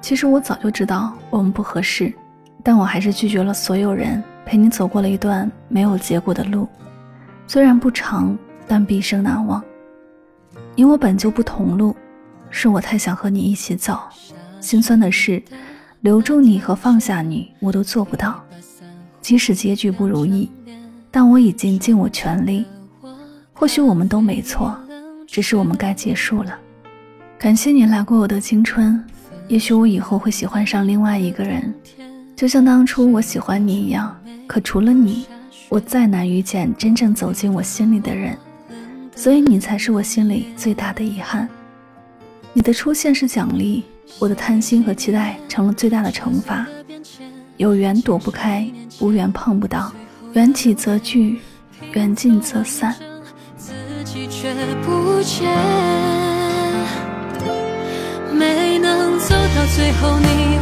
其实我早就知道我们不合适，但我还是拒绝了所有人，陪你走过了一段没有结果的路。虽然不长，但毕生难忘。你我本就不同路，是我太想和你一起走。心酸的是，留住你和放下你，我都做不到。即使结局不如意，但我已经尽我全力。或许我们都没错，只是我们该结束了。感谢你来过我的青春。也许我以后会喜欢上另外一个人，就像当初我喜欢你一样。可除了你，我再难遇见真正走进我心里的人，所以你才是我心里最大的遗憾。你的出现是奖励，我的贪心和期待成了最大的惩罚。有缘躲不开，无缘碰不到，缘起则聚，缘尽则散。自己却不见最后，你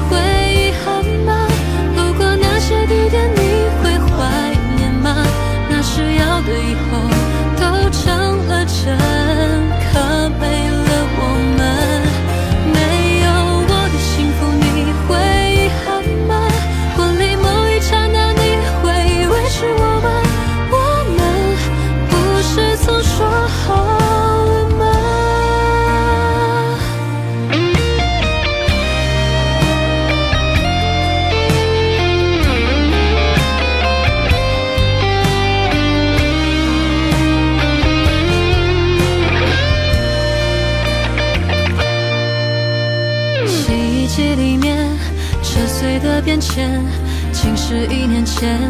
岁的变迁，竟是一年前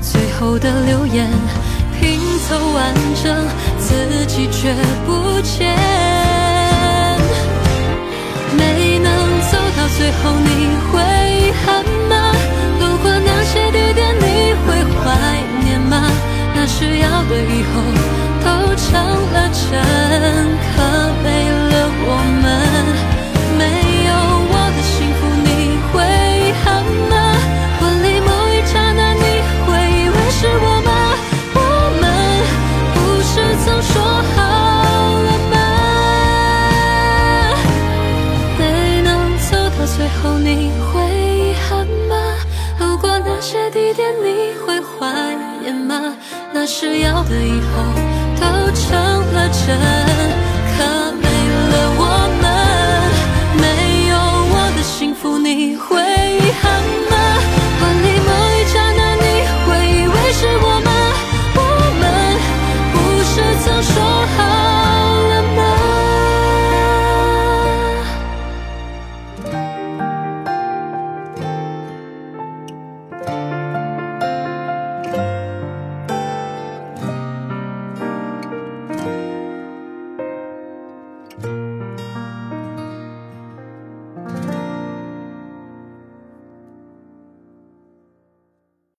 最后的留言，拼凑完整，自己却不见。没能走到最后，你会遗憾吗？路过那些地点，你会怀念吗？那时要的以后都成了真，最后你会遗憾吗？路过那些地点你会怀念吗？那是要的以后都成了真。